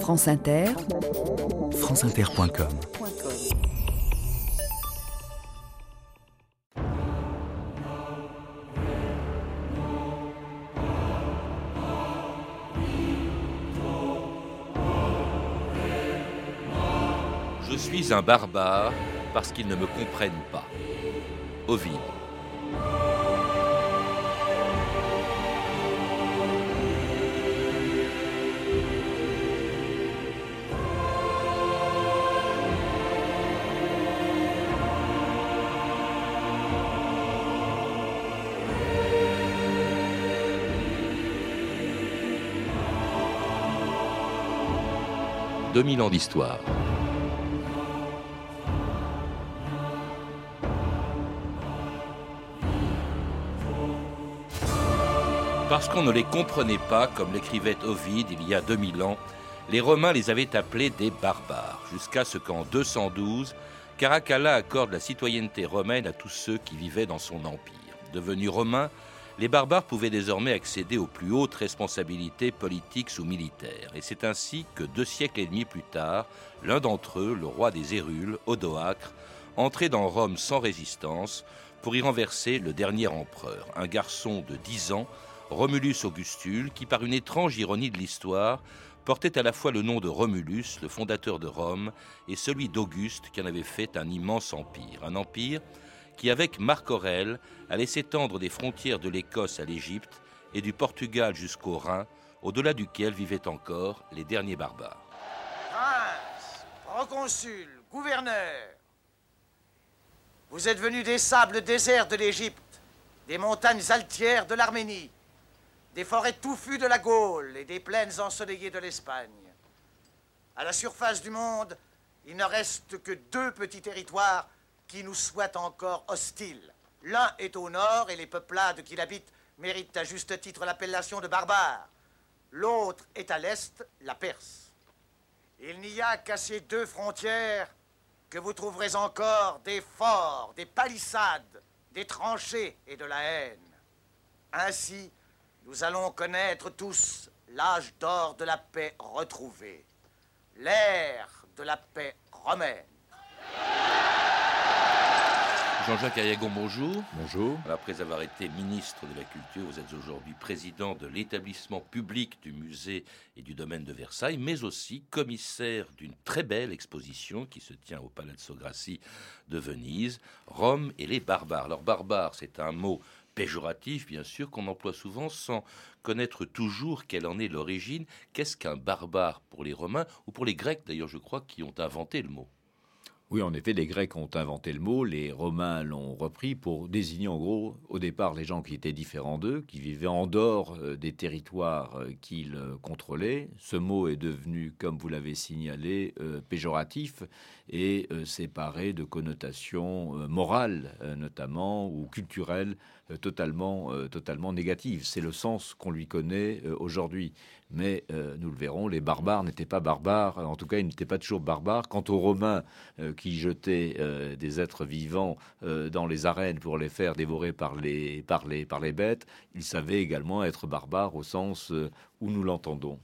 France Inter, franceinter.com Je suis un barbare parce qu'ils ne me comprennent pas. Ovide. « 2000 ans d'histoire. Parce qu'on ne les comprenait pas, comme l'écrivait Ovide il y a 2000 ans, les Romains les avaient appelés des barbares, jusqu'à ce qu'en 212, Caracalla accorde la citoyenneté romaine à tous ceux qui vivaient dans son empire. Devenus romains, les barbares pouvaient désormais accéder aux plus hautes responsabilités politiques ou militaires. Et c'est ainsi que deux siècles et demi plus tard, l'un d'entre eux, le roi des Hérules, Odoacre, entrait dans Rome sans résistance pour y renverser le dernier empereur, un garçon de 10 ans, Romulus Augustule, qui par une étrange ironie de l'histoire portait à la fois le nom de Romulus, le fondateur de Rome, et celui d'Auguste, qui en avait fait un immense empire. Un empire qui, avec Marc Aurèle, allait s'étendre des frontières de l'Écosse à l'Égypte et du Portugal jusqu'au Rhin, au-delà duquel vivaient encore les derniers barbares. Prince, proconsul, gouverneur, vous êtes venus des sables déserts de l'Égypte, des montagnes altières de l'Arménie, des forêts touffues de la Gaule et des plaines ensoleillées de l'Espagne. À la surface du monde, il ne reste que deux petits territoires qui nous soient encore hostiles. L'un est au nord et les peuplades qui l'habitent méritent à juste titre l'appellation de barbares. L'autre est à l'est, la Perse. Il n'y a qu'à ces deux frontières que vous trouverez encore des forts, des palissades, des tranchées et de la haine. Ainsi, nous allons connaître tous l'âge d'or de la paix retrouvée, l'ère de la paix romaine. Jean-Jacques Ayagon, bonjour. Bonjour. Après avoir été ministre de la Culture, vous êtes aujourd'hui président de l'établissement public du musée et du domaine de Versailles, mais aussi commissaire d'une très belle exposition qui se tient au Palazzo Grassi de Venise, Rome et les barbares. Alors barbare, c'est un mot péjoratif, bien sûr, qu'on emploie souvent sans connaître toujours quelle en est l'origine. Qu'est-ce qu'un barbare pour les Romains ou pour les Grecs, d'ailleurs, je crois, qui ont inventé le mot oui, en effet, les Grecs ont inventé le mot, les Romains l'ont repris pour désigner en gros au départ les gens qui étaient différents d'eux, qui vivaient en dehors euh, des territoires euh, qu'ils euh, contrôlaient. Ce mot est devenu, comme vous l'avez signalé, péjoratif et séparé de connotations morales notamment ou culturelles totalement, totalement négatives. C'est le sens qu'on lui connaît aujourd'hui. Mais nous le verrons, les barbares n'étaient pas barbares, en tout cas ils n'étaient pas toujours barbares. Quant aux Romains qui jetaient des êtres vivants dans les arènes pour les faire dévorer par les, par les, par les bêtes, ils savaient également être barbares au sens où nous l'entendons.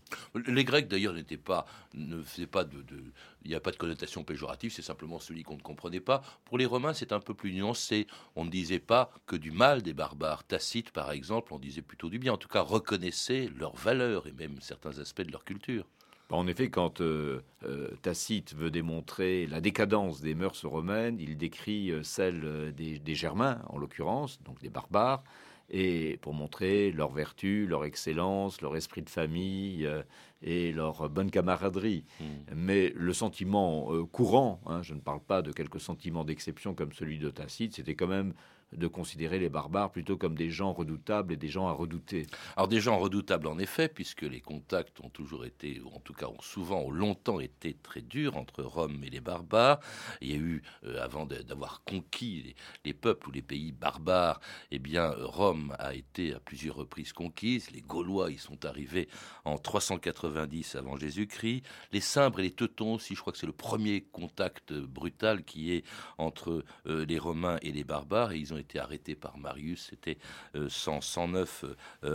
Les Grecs d'ailleurs n'étaient pas, ne faisaient pas de, il n'y a pas de connotation péjorative, c'est simplement celui qu'on ne comprenait pas. Pour les Romains, c'est un peu plus nuancé. On ne disait pas que du mal des barbares. Tacite, par exemple, on disait plutôt du bien. En tout cas, reconnaissait leur valeur et même certains aspects de leur culture. En effet, quand euh, euh, Tacite veut démontrer la décadence des mœurs romaines, il décrit euh, celle des, Germains, en l'occurrence, donc des barbares, et pour montrer leur vertu, leur excellence, leur esprit de famille et leur bonne camaraderie. Hmm. Mais le sentiment euh, courant, hein, je ne parle pas de quelques sentiments d'exception comme celui de Tacite, c'était quand même de considérer les barbares plutôt comme des gens redoutables et des gens à redouter. Alors des gens redoutables en effet, puisque les contacts ont toujours été, ou en tout cas ont souvent, ont longtemps été très durs entre Rome et les barbares. Il y a eu, euh, avant d'avoir conquis les, peuples ou les pays barbares, eh bien Rome a été à plusieurs reprises conquise. Les Gaulois y sont arrivés en 390 avant Jésus-Christ. Les Cimbres et les Teutons aussi, je crois que c'est le premier contact brutal qui est entre euh, les Romains et les barbares, et ils ont été arrêtés par Marius, c'était 109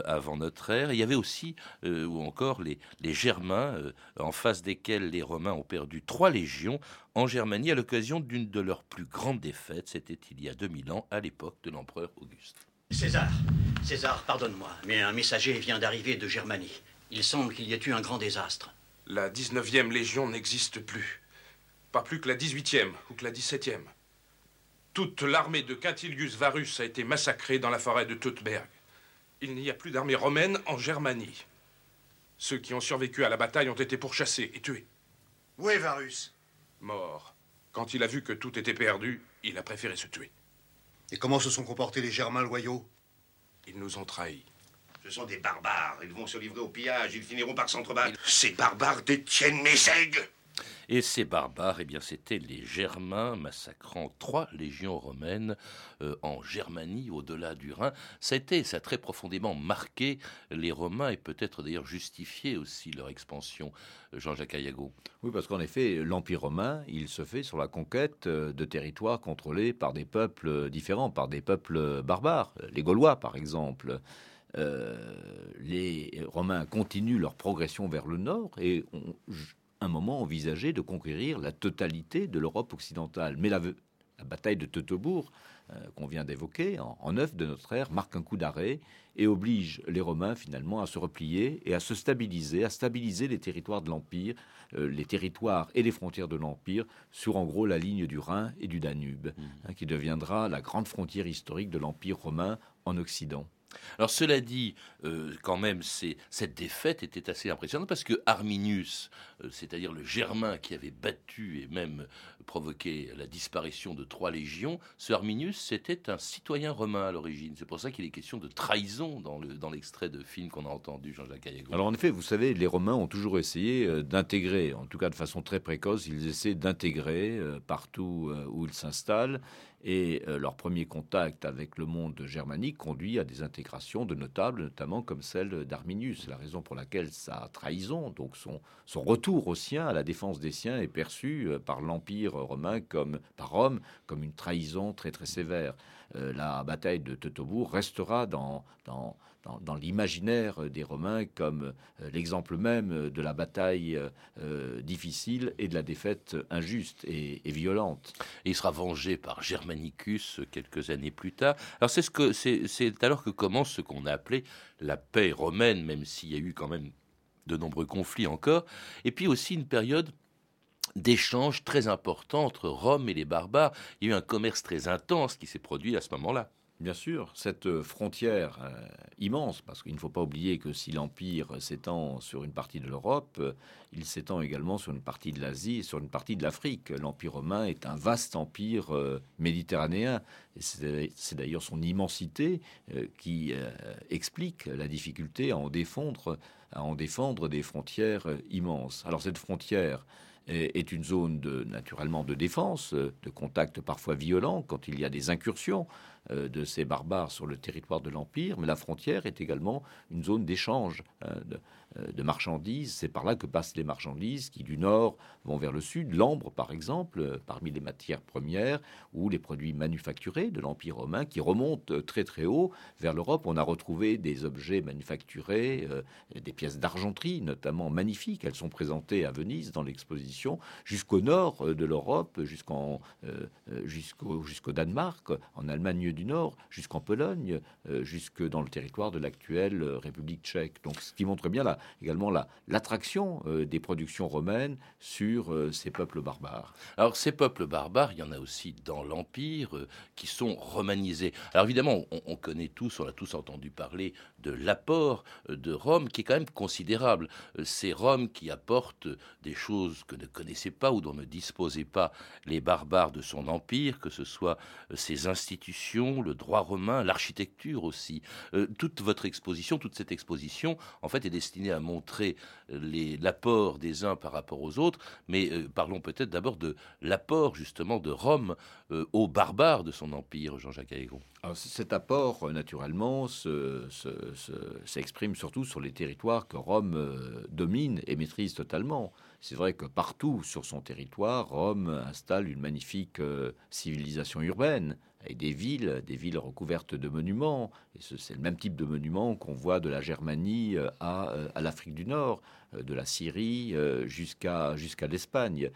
avant notre ère. il y avait aussi, ou encore, les, les Germains, en face desquels les Romains ont perdu trois légions en Germanie à l'occasion d'une de leurs plus grandes défaites. C'était il y a 2000 ans, à l'époque de l'empereur Auguste. César, César, pardonne-moi, mais un messager vient d'arriver de Germanie. Il semble qu'il y ait eu un grand désastre. La 19e Légion n'existe plus. Pas plus que la 18e ou que la 17e. Toute l'armée de Quintilius Varus a été massacrée dans la forêt de Teutoburg. Il n'y a plus d'armée romaine en Germanie. Ceux qui ont survécu à la bataille ont été pourchassés et tués. Où est Varus? Mort. Quand il a vu que tout était perdu, il a préféré se tuer. Et comment se sont comportés les Germains loyaux? Ils nous ont trahis. Ce sont des barbares. Ils vont se livrer au pillage. Ils finiront par s'entrebattre. Ces barbares détiennent mes aigles. Et ces barbares, eh bien, c'étaient les Germains massacrant trois légions romaines euh, en Germanie, au-delà du Rhin. Ça a été, ça a très profondément marqué les Romains et peut-être d'ailleurs justifié aussi leur expansion. Euh, Jean-Jacques Ayago. Oui, parce qu'en effet, l'Empire romain, il se fait sur la conquête euh, de territoires contrôlés par des peuples différents, par des peuples barbares, les Gaulois par exemple. les Romains continuent leur progression vers le nord et ont un moment envisagé de conquérir la totalité de l'Europe occidentale. Mais la, bataille de Teutobourg, euh, qu'on vient d'évoquer, en, en de notre ère, marque un coup d'arrêt et oblige les Romains finalement à se replier et à se stabiliser, à stabiliser les territoires de l'Empire, euh, les territoires et les frontières de l'Empire sur en gros la ligne du Rhin et du Danube, mmh. hein, qui deviendra la grande frontière historique de l'Empire romain en Occident. Alors cela dit, euh, quand même, cette défaite était assez impressionnante parce que Arminius, euh, c'est-à-dire le Germain qui avait battu et même provoqué la disparition de trois légions, ce Arminius, c'était un citoyen romain à l'origine. C'est pour ça qu'il est question de trahison dans, l'extrait de film qu'on a entendu, Jean-Jacques Ayago. Alors en effet, vous savez, les Romains ont toujours essayé euh, d'intégrer, en tout cas de façon très précoce, ils essaient d'intégrer partout où ils s'installent et euh, leur premier contact avec le monde germanique conduit à des intégrations de notables, notamment comme celle d'Arminius. La raison pour laquelle sa trahison, donc son, retour aux siens, à la défense des siens, est perçu euh, par l'Empire romain comme par Rome comme une trahison très très sévère. Euh, la bataille de Teutobourg restera dans dans, l'imaginaire des Romains comme euh, l'exemple même de la bataille euh, difficile et de la défaite injuste et, violente. il sera vengé par Germanicus quelques années plus tard. Alors c'est ce que c'est alors que commence ce qu'on a appelé la paix romaine, même s'il y a eu quand même de nombreux conflits encore, et puis aussi une période d'échanges très importants entre Rome et les barbares. Il y a eu un commerce très intense qui s'est produit à ce moment-là. Bien sûr, cette frontière euh, immense, parce qu'il ne faut pas oublier que si l'Empire s'étend sur une partie de l'Europe, euh, il s'étend également sur une partie de l'Asie et sur une partie de l'Afrique. L'Empire romain est un vaste empire euh, méditerranéen, c'est d'ailleurs son immensité qui explique la difficulté à en, défendre, des frontières immenses. Alors cette frontière, est une zone naturellement de défense, de contact parfois violent quand il y a des incursions euh, de ces barbares sur le territoire de l'Empire, mais la frontière est également une zone d'échange euh, euh, de, marchandises. C'est par là que passent les marchandises qui, du nord, vont vers le sud. L'ambre, par exemple, parmi les matières premières, ou les produits manufacturés de l'Empire romain, qui remontent très très haut vers l'Europe. On a retrouvé des objets manufacturés, des pièces d'argenterie, notamment magnifiques. Elles sont présentées à Venise dans l'exposition, jusqu'au nord de l'Europe, jusqu'en, jusqu'au Danemark, en Allemagne du Nord jusqu'en Pologne, euh, jusque dans le territoire de l'actuelle euh, République tchèque. Donc, ce qui montre bien là, également l'attraction euh, des productions romaines sur ces peuples barbares. Alors, ces peuples barbares, il y en a aussi dans l'Empire qui sont romanisés. Alors, évidemment, on, connaît tous, on a tous entendu parler de l'apport de Rome qui est quand même considérable. C'est Rome qui apporte des choses que ne connaissaient pas ou dont ne disposaient pas les barbares de son empire, que ce soit ses institutions, le droit romain, l'architecture aussi. Euh, toute votre exposition, toute cette exposition, en fait, est destinée à montrer l'apport des uns par rapport aux autres, mais euh, parlons peut-être d'abord de l'apport justement de Rome euh, aux barbares de son empire, Jean-Jacques Aégron. cet apport, naturellement, s'exprime surtout sur les territoires que Rome domine et maîtrise totalement. C'est vrai que partout sur son territoire, Rome installe une magnifique civilisation urbaine des villes, des recouvertes de monuments. Et c'est le même type de monument qu'on voit de la Germanie à, à l'Afrique du Nord, de la Syrie jusqu'à jusqu'à l'Espagne.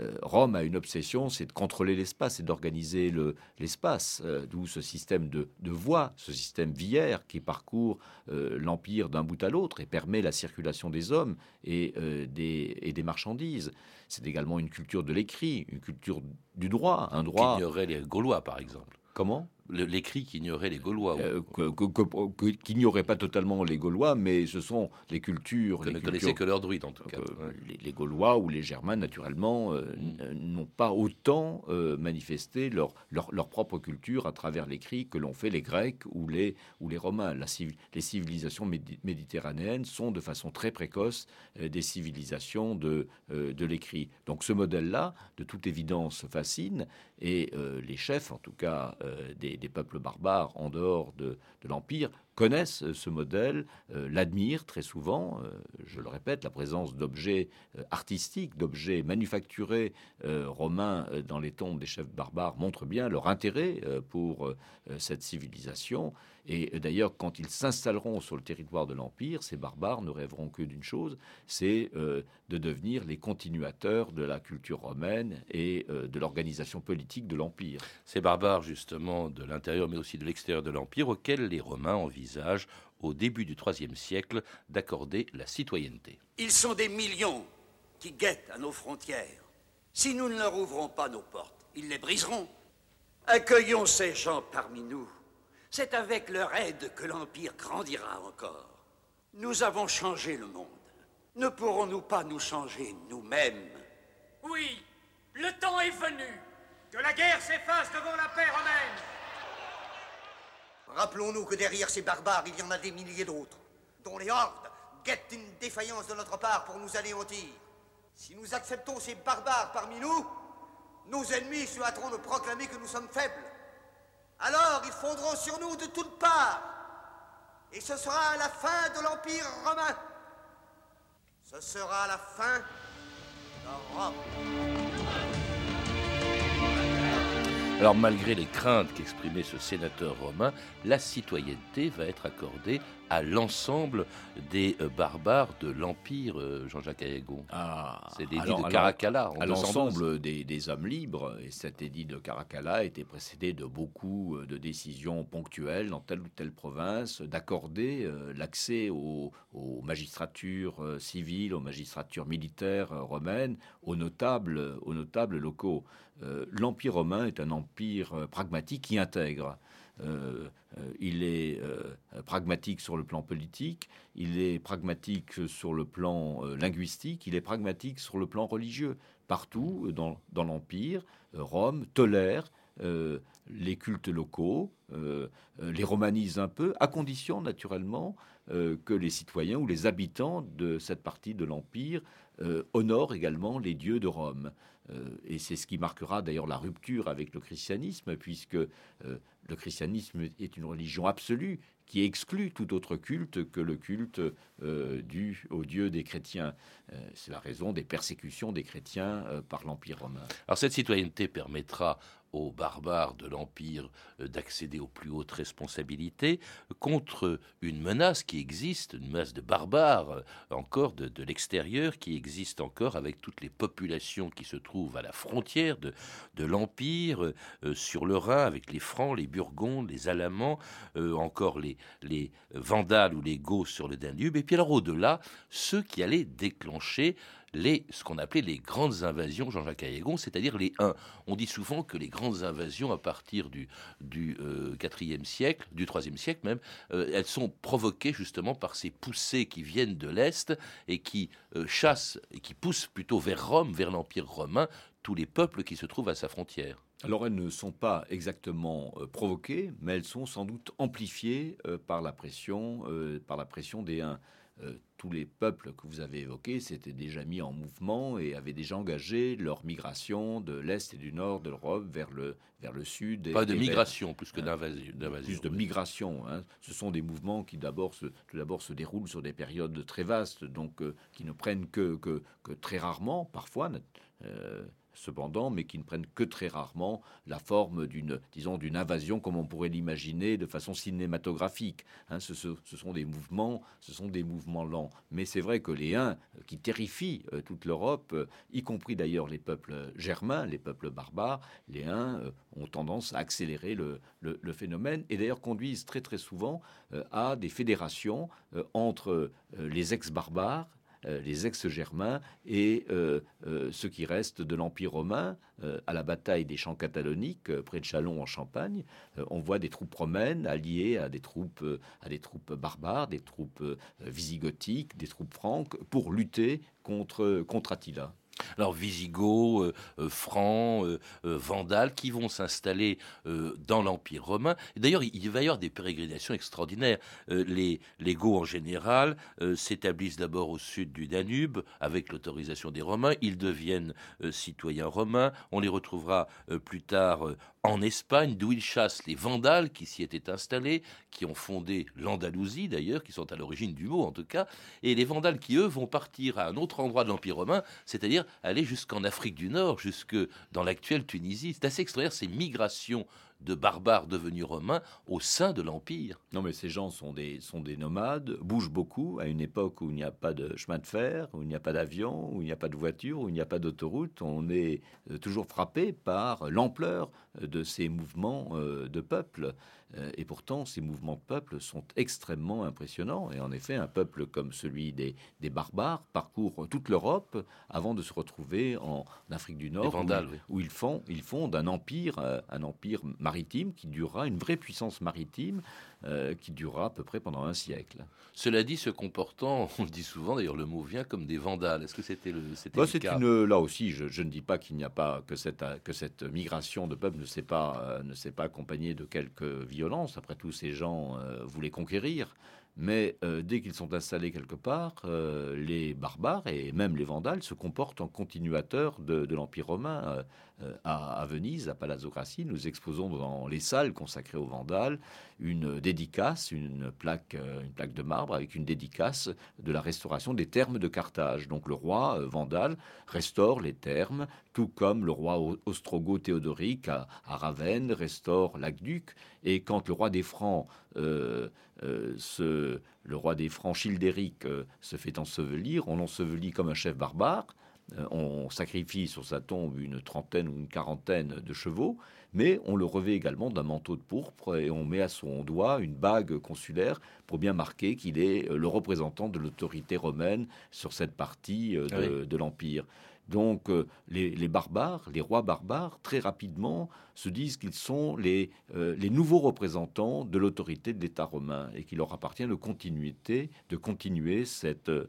Euh, Rome a une obsession, c'est de contrôler l'espace et d'organiser l'espace, euh, d'où ce système de, voies, ce système viaire qui parcourt euh, l'empire d'un bout à l'autre et permet la circulation des hommes et, des, et des marchandises. C'est également une culture de l'écrit, une culture du droit, un droit. Qui ignorait les Gaulois, par exemple? Comment? L'écrit qui ignorait les Gaulois. Euh, pas totalement les Gaulois, mais ce sont les cultures. Que ne connaissaient que leurs druides, en tout cas. les, Gaulois ou les Germains, naturellement, euh, mm. n'ont pas autant euh, manifesté leur, leur, propre culture à travers l'écrit que l'ont fait les Grecs ou les, ou les Romains. La, les civilisations méditerranéennes sont de façon très précoce des civilisations de, de l'écrit. Donc ce modèle-là, de toute évidence, fascine, et les chefs, en tout cas, des des, peuples barbares en dehors de, l'Empire connaissent ce modèle, euh, l'admirent très souvent. Euh, je le répète, la présence d'objets euh, artistiques, d'objets manufacturés romains dans les tombes des chefs barbares montre bien leur intérêt pour cette civilisation. Et d'ailleurs, quand ils s'installeront sur le territoire de l'Empire, ces barbares ne rêveront que d'une chose, c'est euh, de devenir les continuateurs de la culture romaine et euh, de l'organisation politique de l'Empire. Ces barbares, justement, de l'intérieur mais aussi de l'extérieur de l'Empire, auxquels les Romains envisagent, au début du IIIe siècle, d'accorder la citoyenneté. Ils sont des millions qui guettent à nos frontières. Si nous ne leur ouvrons pas nos portes, ils les briseront. Accueillons ces gens parmi nous c'est avec leur aide que l'Empire grandira encore. Nous avons changé le monde. Ne pourrons-nous pas nous changer nous-mêmes? Oui, le temps est venu. Que la guerre s'efface devant la paix romaine. Rappelons-nous que derrière ces barbares, il y en a des milliers d'autres, dont les hordes guettent une défaillance de notre part pour nous anéantir. Si nous acceptons ces barbares parmi nous, nos ennemis se hâteront de proclamer que nous sommes faibles. Alors ils fondront sur nous de toutes parts. Et ce sera la fin de l'Empire romain. Ce sera la fin de Rome. Alors malgré les craintes qu'exprimait ce sénateur romain, la citoyenneté va être accordée à l'ensemble des euh, barbares de l'Empire, euh, Jean-Jacques Ayagon. Ah, C'est l'édit de Caracalla. à l'ensemble des, hommes libres. Et cet édit de Caracalla était précédé de beaucoup euh, de décisions ponctuelles dans telle ou telle province d'accorder l'accès aux, magistratures civiles, aux magistratures militaires romaines, aux notables, aux notables locaux. L'Empire romain est un empire pragmatique qui intègre. Euh, euh, il est euh, pragmatique sur le plan politique, il est pragmatique sur le plan linguistique, il est pragmatique sur le plan religieux. Partout dans, dans l'Empire, Rome tolère les cultes locaux, les romanise un peu, à condition naturellement que les citoyens ou les habitants de cette partie de l'Empire honorent également les dieux de Rome. et c'est ce qui marquera d'ailleurs la rupture avec le christianisme, puisque le christianisme est une religion absolue qui exclut tout autre culte que le culte euh, dû au Dieu des chrétiens. Euh, c'est la raison des persécutions des chrétiens euh, par l'Empire romain. Alors cette citoyenneté permettra aux barbares de l'Empire euh, d'accéder aux plus hautes responsabilités contre une menace qui existe, une menace de barbares euh, encore de, l'extérieur, qui existe encore avec toutes les populations qui se trouvent à la frontière de, l'Empire, euh, sur le Rhin, avec les Francs, les Burgondes, les Alamans, encore les, les Vandales ou les Goths sur le Danube, et puis alors au-delà, ceux qui allaient déclencher les, ce qu'on appelait les grandes invasions, Jean-Jacques Ayagon, c'est-à-dire les 1. On dit souvent que les grandes invasions à partir du, du 4e euh, siècle, du 3e siècle même, euh, elles sont provoquées justement par ces poussées qui viennent de l'Est et qui euh, chassent et qui poussent plutôt vers Rome, vers l'Empire romain, tous les peuples qui se trouvent à sa frontière. Alors elles ne sont pas exactement provoquées, mais elles sont sans doute amplifiées par la pression, par la pression des 1. Euh, tous les peuples que vous avez évoqués s'étaient déjà mis en mouvement et avaient déjà engagé leur migration de l'Est et du Nord de l'Europe vers le, vers le Sud. Pas de migration plus que hein, d'invasion. Plus de migration. Hein. Ce sont des mouvements qui d'abord se, tout d'abord se déroulent sur des périodes très vastes, donc euh, qui ne prennent que, que, très rarement, parfois, euh, cependant, mais qui ne prennent que très rarement la forme d'une, disons, d'une invasion comme on pourrait l'imaginer de façon cinématographique. Hein, ce, sont des mouvements, ce sont des mouvements lents. Mais c'est vrai que les Huns, qui terrifient euh, toute l'Europe, euh, y compris d'ailleurs les peuples germains, les peuples barbares, les Huns euh, ont tendance à accélérer le, le phénomène et d'ailleurs conduisent très très souvent à des fédérations entre les ex-barbares euh, les ex-germains et euh, euh, ce qui reste de l'Empire romain à la bataille des champs cataloniques près de Chalon en Champagne. on voit des troupes romaines alliées à des troupes, à des troupes barbares, des troupes visigothiques, des troupes franques pour lutter contre, contre Attila. Alors Visigoths, euh, euh, Francs, euh, Vandales, qui vont s'installer dans l'Empire romain. D'ailleurs, il va y avoir des pérégrinations extraordinaires. les, les Goths, en général, s'établissent d'abord au sud du Danube, avec l'autorisation des Romains. Ils deviennent citoyens romains. On les retrouvera plus tard en Espagne, d'où ils chassent les Vandales qui s'y étaient installés, qui ont fondé l'Andalousie d'ailleurs, qui sont à l'origine du mot en tout cas, et les Vandales qui eux vont partir à un autre endroit de l'Empire romain, c'est-à-dire aller jusqu'en Afrique du Nord, jusque dans l'actuelle Tunisie. C'est assez extraordinaire ces migrations de barbares devenus romains au sein de l'Empire. Non, mais ces gens sont des, sont des nomades, bougent beaucoup à une époque où il n'y a pas de chemin de fer, où il n'y a pas d'avion, où il n'y a pas de voiture, où il n'y a pas d'autoroute. On est euh, toujours frappé par l'ampleur de ces mouvements euh, de peuple. Euh, et pourtant, ces mouvements de peuple sont extrêmement impressionnants. Et en effet, un peuple comme celui des, des barbares parcourt toute l'Europe avant de se retrouver en Afrique du Nord, où, ils font, ils fondent un empire, un empire maritime qui durera, une vraie puissance maritime euh, qui durera à peu près pendant un siècle. Cela dit, se comportant, on le dit souvent, d'ailleurs le mot vient comme des vandales. Est-ce que c'était le, c'était bah, cas une, Là aussi, je, ne dis pas qu'il n'y a pas que cette, que cette migration de peuple ne s'est pas, euh, ne s'est pas accompagnée de quelques violences. Après tout, ces gens euh, voulaient conquérir. Mais dès qu'ils sont installés quelque part, les barbares et même les vandales se comportent en continuateurs de, l'Empire romain. Euh, à, Venise, à Palazzo Grassi, nous exposons dans les salles consacrées aux Vandales une dédicace, une plaque, euh, une plaque de marbre avec une dédicace de la restauration des thermes de Carthage. Donc le roi euh, Vandale restaure les thermes, tout comme le roi ostrogo-théodorique à, Ravenne restaure l'aqueduc. Et quand le roi des Francs, le roi des Francs Childéric se fait ensevelir, on l'ensevelit comme un chef barbare. Euh, on sacrifie sur sa tombe une trentaine ou une quarantaine de chevaux, mais on le revêt également d'un manteau de pourpre et on met à son doigt une bague consulaire pour bien marquer qu'il est euh, le représentant de l'autorité romaine sur cette partie euh, de, de l'Empire. Donc les, barbares, les rois barbares, très rapidement se disent qu'ils sont les, euh, les nouveaux représentants de l'autorité de l'État romain et qu'il leur appartient de, de continuer cette, euh,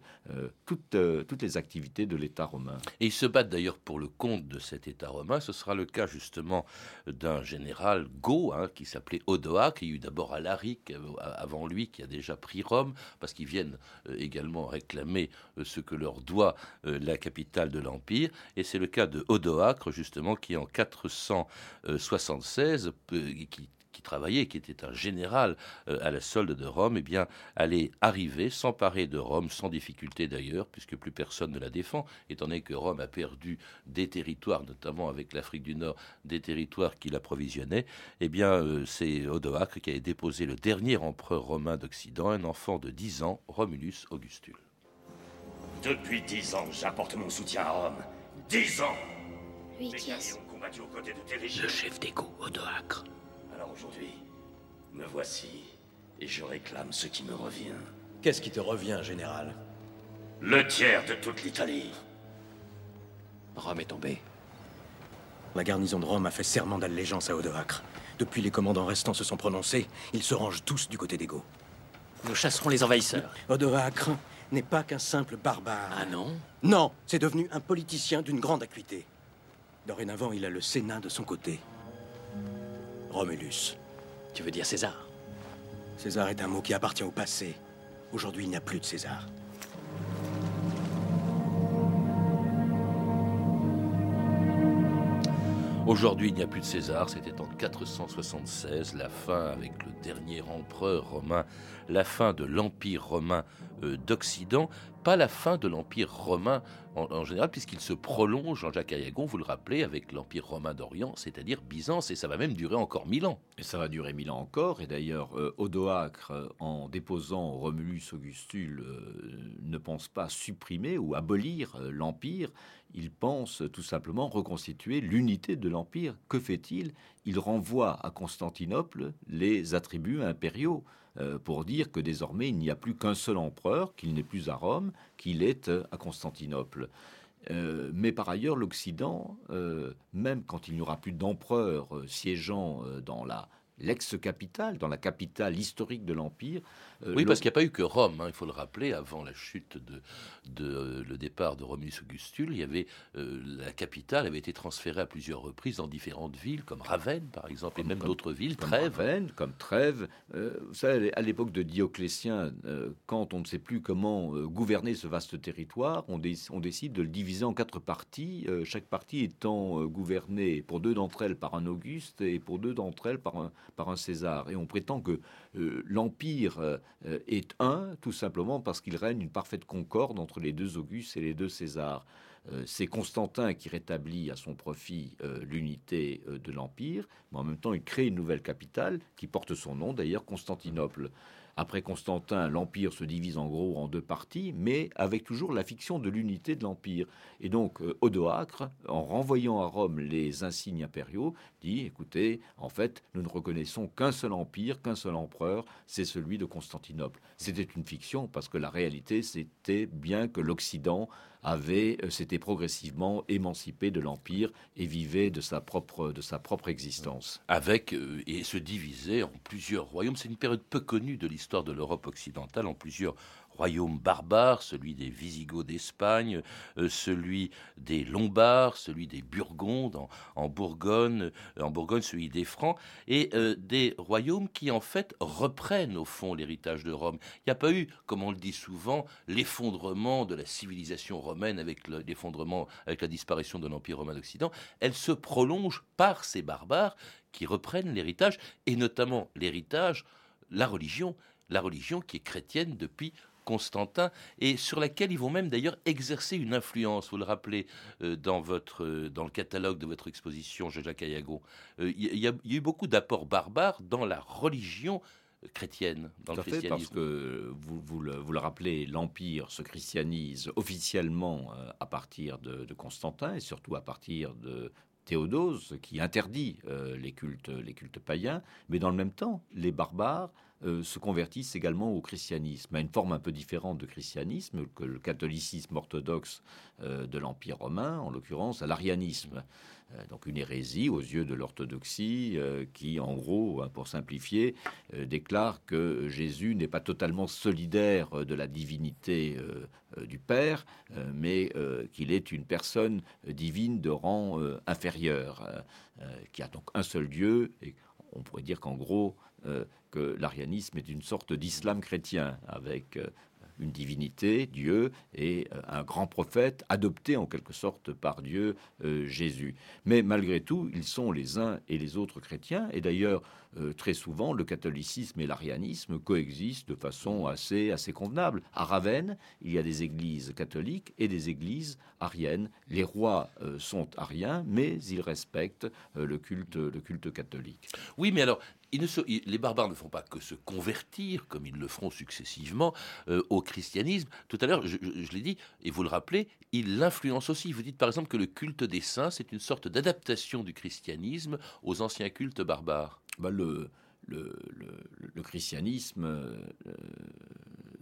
toutes, euh, toutes les activités de l'État romain. Et ils se battent d'ailleurs pour le compte de cet État romain. Ce sera le cas justement d'un général Go hein, qui s'appelait Odoac, qui a eu d'abord Alaric avant lui, qui a déjà pris Rome, parce qu'ils viennent également réclamer ce que leur doit la capitale de l'Empire. Et c'est le cas de Odoacre, justement, qui en 400 76, qui, qui travaillait, qui était un général euh, à la solde de Rome, eh bien, allait arriver, s'emparer de Rome, sans difficulté d'ailleurs, puisque plus personne ne la défend, étant donné que Rome a perdu des territoires, notamment avec l'Afrique du Nord, des territoires qui l'approvisionnaient. Eh bien, euh, c'est Odoacre qui a déposé le dernier empereur romain d'Occident, un enfant de 10 ans, Romulus Augustule. Depuis 10 ans, j'apporte mon soutien à Rome. 10 ans Lui qui le chef d'écho, Odoacre. Alors aujourd'hui, me voici, et je réclame ce qui me revient. Qu'est-ce qui te revient, général? Le tiers de toute l'Italie. Rome est tombé. La garnison de Rome a fait serment d'allégeance à Odoacre. Depuis les commandants restants se sont prononcés, ils se rangent tous du côté d'Ego. Nous chasserons les envahisseurs. Odoacre n'est pas qu'un simple barbare. Ah non? Non, c'est devenu un politicien d'une grande acuité. Dorénavant, il a le Sénat de son côté. Romulus. Tu veux dire César? César est un mot qui appartient au passé. Aujourd'hui, il n'y a plus de César. Aujourd'hui, il n'y a plus de César, c'était en 476, la fin avec le dernier empereur romain, la fin de l'Empire romain euh, d'Occident, pas la fin de l'Empire romain en, général, puisqu'il se prolonge, Jean-Jacques Ayagon, vous le rappelez, avec l'Empire romain d'Orient, c'est-à-dire Byzance, et ça va même durer encore mille ans. Et ça va durer mille ans encore, et d'ailleurs, euh, Odoacre, euh, en déposant Romulus Augustule, euh, ne pense pas supprimer ou abolir l'Empire, il pense tout simplement reconstituer l'unité de l'Empire. Que fait-il? Il renvoie à Constantinople les attributs impériaux. Euh, pour dire que désormais il n'y a plus qu'un seul empereur, qu'il n'est plus à Rome, qu'il est euh, à Constantinople. Euh, mais par ailleurs, l'Occident, même quand il n'y aura plus d'empereur siégeant dans la l'ex-capitale, dans la capitale historique de l'Empire. Euh, oui, parce qu'il n'y a pas eu que Rome, hein, il faut le rappeler, avant la chute de, de le départ de Romulus Augustule, il y avait euh, la capitale avait été transférée à plusieurs reprises dans différentes villes, comme Ravenne par exemple, et même d'autres villes, comme Trèves. Ravenne, comme Trèves. Euh, vous savez, à l'époque de Dioclétien, quand on ne sait plus comment gouverner ce vaste territoire, on, on, décide de le diviser en quatre parties, chaque partie étant gouvernée pour deux d'entre elles par un Auguste et pour deux d'entre elles par un, par un César. Et on prétend que euh, l'Empire euh, est un, tout simplement parce qu'il règne une parfaite concorde entre les deux Augustes et les deux Césars. Euh, c'est Constantin qui rétablit à son profit l'unité de l'Empire, mais en même temps il crée une nouvelle capitale qui porte son nom d'ailleurs, Constantinople. Après Constantin, l'Empire se divise en gros en deux parties, mais avec toujours la fiction de l'unité de l'Empire. Et donc euh, Odoacre, en renvoyant à Rome les insignes impériaux, dit, écoutez, en fait, nous ne reconnaissons qu'un seul empire, qu'un seul empereur, c'est celui de Constantinople. C'était une fiction, parce que la réalité, c'était bien que l'Occident avait euh, s'était progressivement émancipé de l'empire et vivait de sa propre de sa propre existence. Avec euh, et se divisait en plusieurs royaumes. C'est une période peu connue de l'histoire de l'Europe occidentale en plusieurs royaume barbare, celui des Visigoths d'Espagne, euh, celui des Lombards, celui des Burgondes en, Bourgogne, euh, en Bourgogne celui des Francs, et euh, des royaumes qui en fait reprennent au fond l'héritage de Rome. Il n'y a pas eu, comme on le dit souvent, l'effondrement de la civilisation romaine avec l'effondrement, avec la disparition de l'Empire romain d'Occident. Elle se prolonge par ces barbares qui reprennent l'héritage, et notamment l'héritage, la religion, la religion qui est chrétienne depuis Constantin, et sur laquelle ils vont même d'ailleurs exercer une influence. Vous le rappelez euh, dans, votre, euh, dans le catalogue de votre exposition, Jean-Jacques Ayago. Euh, il y, a eu beaucoup d'apports barbares dans la religion chrétienne, dans le christianisme. parce que vous, vous, le, rappelez, l'Empire se christianise officiellement à partir de, de, Constantin et surtout à partir de Théodose, qui interdit les, cultes, les cultes païens, mais dans le même temps, les barbares euh, se convertissent également au christianisme, à une forme un peu différente de christianisme que le catholicisme orthodoxe euh, de l'Empire romain, en l'occurrence à l'arianisme. Euh, donc une hérésie aux yeux de l'orthodoxie qui, en gros, hein, pour simplifier, déclare que Jésus n'est pas totalement solidaire de la divinité du Père, mais qu'il est une personne divine de rang inférieur, qui a donc un seul Dieu. Et on pourrait dire qu'en gros, que l'arianisme est une sorte d'islam chrétien avec euh, une divinité, Dieu, et euh, un grand prophète adopté en quelque sorte par Dieu, euh, Jésus. Mais malgré tout, ils sont les uns et les autres chrétiens, et d'ailleurs, très souvent, le catholicisme et l'arianisme coexistent de façon assez, assez convenable. À Ravenne, il y a des églises catholiques et des églises ariennes. Les rois sont ariens, mais ils respectent le, culte, le culte catholique. Oui, mais alors, les barbares ne font pas que se convertir, comme ils le feront successivement, euh, au christianisme. Tout à l'heure, je, l'ai dit, et vous le rappelez, ils l'influencent aussi. Vous dites par exemple que le culte des saints, c'est une sorte d'adaptation du christianisme aux anciens cultes barbares. Bah, le, le, christianisme euh,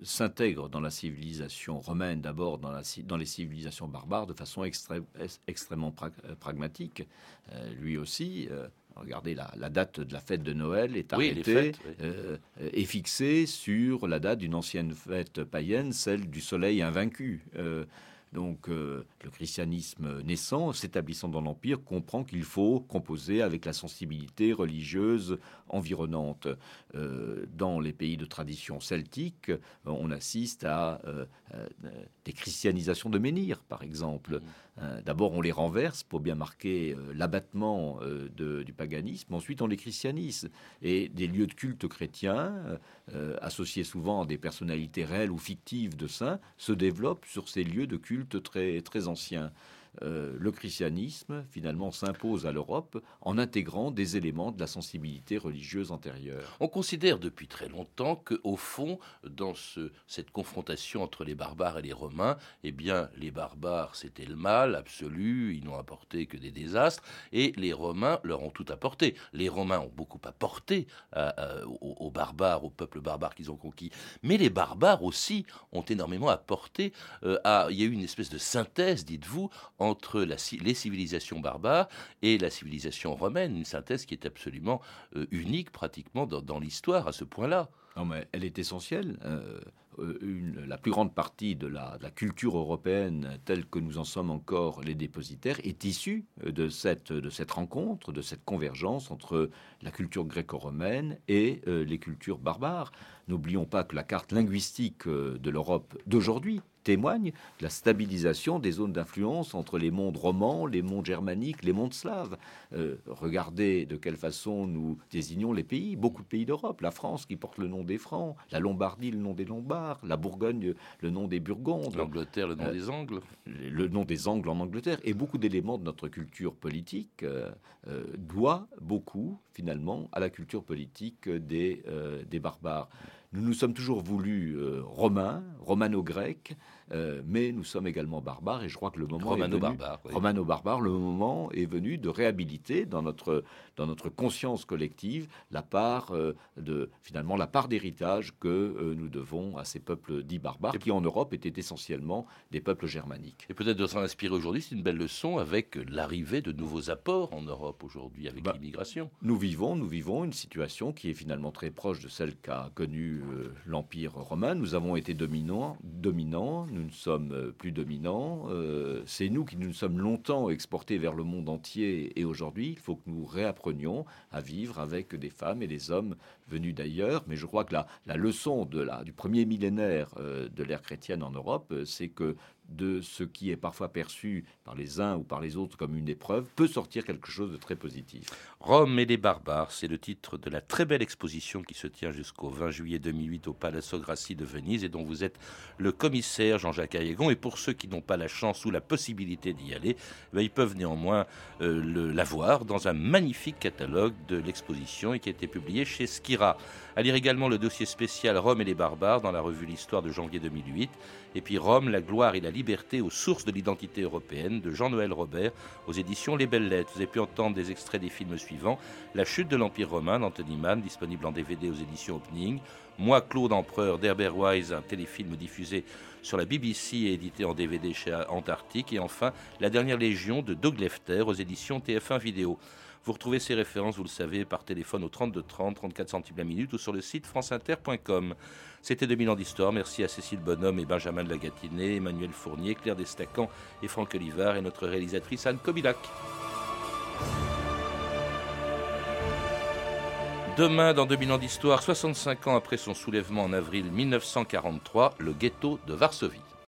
s'intègre dans la civilisation romaine, d'abord dans, dans, les civilisations barbares, de façon extrêmement pragmatique. Euh, lui aussi, Regardez, la, date de la fête de Noël est arrêtée euh, et fixée sur la date d'une ancienne fête païenne, celle du soleil invaincu. Euh, donc euh, le christianisme naissant, s'établissant dans l'Empire, comprend qu'il faut composer avec la sensibilité religieuse environnante. Euh, dans les pays de tradition celtique, on assiste à euh, des christianisations de menhirs, par exemple. Mmh. D'abord, on les renverse pour bien marquer l'abattement du paganisme. Ensuite, on les christianise. Et des lieux de culte chrétiens, associés souvent à des personnalités réelles ou fictives de saints, se développent sur ces lieux de culte très, très ancien. Euh, le christianisme finalement s'impose à l'Europe en intégrant des éléments de la sensibilité religieuse antérieure. On considère depuis très longtemps que, au fond, dans cette confrontation entre les barbares et les Romains, eh bien, les barbares c'était le mal absolu, ils n'ont apporté que des désastres, et les Romains leur ont tout apporté. Les Romains ont beaucoup apporté aux, barbares, aux peuples barbares qu'ils ont conquis, mais les barbares aussi ont énormément apporté. Euh, à, il y a eu une espèce de synthèse, dites-vous, entre les civilisations barbares et la civilisation romaine, une synthèse qui est absolument euh, unique pratiquement dans, l'histoire à ce point-là. Non, mais elle est essentielle. Euh, euh, la plus grande partie de la, culture européenne, telle que nous en sommes encore les dépositaires, est issue de cette rencontre, de cette convergence entre la culture gréco-romaine et les cultures barbares. N'oublions pas que la carte linguistique de l'Europe d'aujourd'hui témoigne de la stabilisation des zones d'influence entre les mondes romans, les mondes germaniques, les mondes slaves. Euh, regardez de quelle façon nous désignons les pays, beaucoup de pays d'Europe, la France qui porte le nom des Francs, la Lombardie le nom des Lombards, la Bourgogne le nom des Burgondes, l'Angleterre le nom euh, des Angles, le nom des Angles en Angleterre, et beaucoup d'éléments de notre culture politique euh, doit beaucoup finalement à la culture politique des, des barbares. Nous nous sommes toujours voulus romains, romano-grecs, euh, mais nous sommes également barbares et je crois que le moment romano-barbare, romano-barbare, le moment est venu de réhabiliter dans notre dans notre conscience collective la part euh, de finalement la part d'héritage que euh, nous devons à ces peuples dits barbares qui en Europe étaient essentiellement des peuples germaniques. Et peut-être de s'en inspirer aujourd'hui, c'est une belle leçon avec l'arrivée de nouveaux apports en Europe aujourd'hui avec bah, l'immigration. Nous vivons nous vivons une situation qui est finalement très proche de celle qu'a connue l'Empire romain. Nous avons été dominants dominants nous ne sommes euh, plus dominants. Euh, c'est nous qui nous sommes longtemps exportés vers le monde entier et aujourd'hui, il faut que nous réapprenions à vivre avec des femmes et des hommes venus d'ailleurs. Mais je crois que la, la leçon de la, du premier millénaire euh, de l'ère chrétienne en Europe, c'est que de ce qui est parfois perçu par les uns ou par les autres comme une épreuve peut sortir quelque chose de très positif. Rome et les barbares, c'est le titre de la très belle exposition qui se tient jusqu'au 20 juillet 2008 au Palazzo Grassi de Venise et dont vous êtes le commissaire Jean-Jacques Ayagon. Et pour ceux qui n'ont pas la chance ou la possibilité d'y aller, ben, ils peuvent néanmoins euh, la voir dans un magnifique catalogue de l'exposition et qui a été publié chez Skira. À lire également le dossier spécial Rome et les barbares dans la revue L'Histoire de janvier 2008 et puis Rome, la gloire et la liberté aux sources de l'identité européenne de Jean-Noël Robert aux éditions Les Belles Lettres. Vous avez pu entendre des extraits des films suivants La chute de l'Empire romain d'Anthony Mann, disponible en DVD aux éditions Opening. Moi, Claude Empereur d'Herbert Wise, un téléfilm diffusé sur la BBC et édité en DVD chez Antarctique. Et enfin, La dernière légion de Doug Lefter aux éditions TF1 Vidéo. Vous retrouvez ces références, vous le savez, par téléphone au 32 30, 34 centimes la minute ou sur le site franceinter.com. C'était 2000 ans d'histoire. Merci à Cécile Bonhomme et Benjamin de la Emmanuel Fournier, Claire Destacan et Franck Olivard et notre réalisatrice Anne Kobilac. Demain, dans 2000 ans d'histoire, 65 ans après son soulèvement en avril 1943, le ghetto de Varsovie.